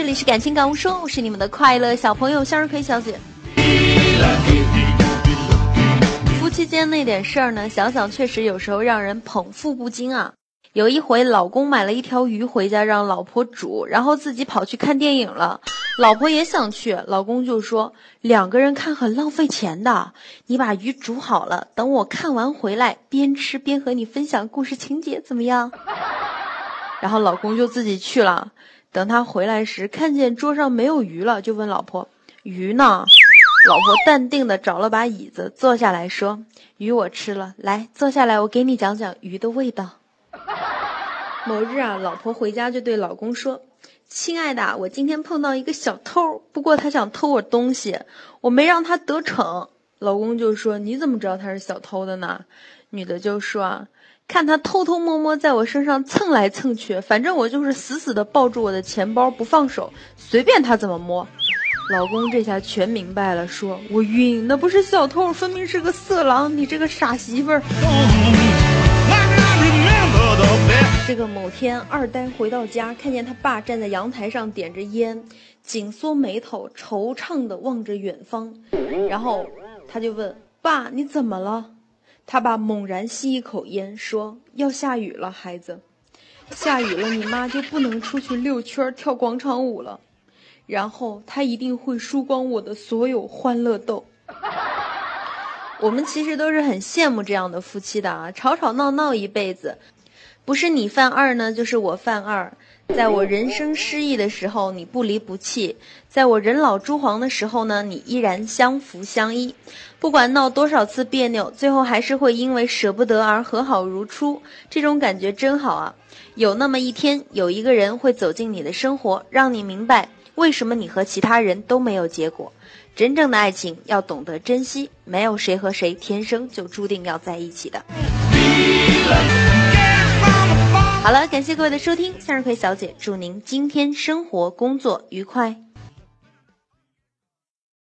这里是感情感悟说，我是你们的快乐小朋友向日葵小姐。夫妻间那点事儿呢，想想确实有时候让人捧腹不禁啊。有一回，老公买了一条鱼回家让老婆煮，然后自己跑去看电影了。老婆也想去，老公就说两个人看很浪费钱的，你把鱼煮好了，等我看完回来，边吃边和你分享故事情节，怎么样？然后老公就自己去了。等他回来时，看见桌上没有鱼了，就问老婆：“鱼呢？”老婆淡定的找了把椅子坐下来说：“鱼我吃了，来坐下来，我给你讲讲鱼的味道。”某日啊，老婆回家就对老公说：“亲爱的，我今天碰到一个小偷，不过他想偷我东西，我没让他得逞。”老公就说：“你怎么知道他是小偷的呢？”女的就说：“啊，看他偷偷摸摸在我身上蹭来蹭去，反正我就是死死的抱住我的钱包不放手，随便他怎么摸。”老公这下全明白了，说：“我晕，那不是小偷，分明是个色狼，你这个傻媳妇儿。”这个某天，二呆回到家，看见他爸站在阳台上点着烟，紧缩眉头，惆怅地望着远方。然后他就问：“爸，你怎么了？”他爸猛然吸一口烟，说：“要下雨了，孩子，下雨了，你妈就不能出去溜圈、跳广场舞了。然后他一定会输光我的所有欢乐豆。”我们其实都是很羡慕这样的夫妻的啊，吵吵闹闹一辈子。不是你犯二呢，就是我犯二。在我人生失意的时候，你不离不弃；在我人老珠黄的时候呢，你依然相扶相依。不管闹多少次别扭，最后还是会因为舍不得而和好如初。这种感觉真好啊！有那么一天，有一个人会走进你的生活，让你明白为什么你和其他人都没有结果。真正的爱情要懂得珍惜，没有谁和谁天生就注定要在一起的。好了，感谢各位的收听，向日葵小姐祝您今天生活工作愉快。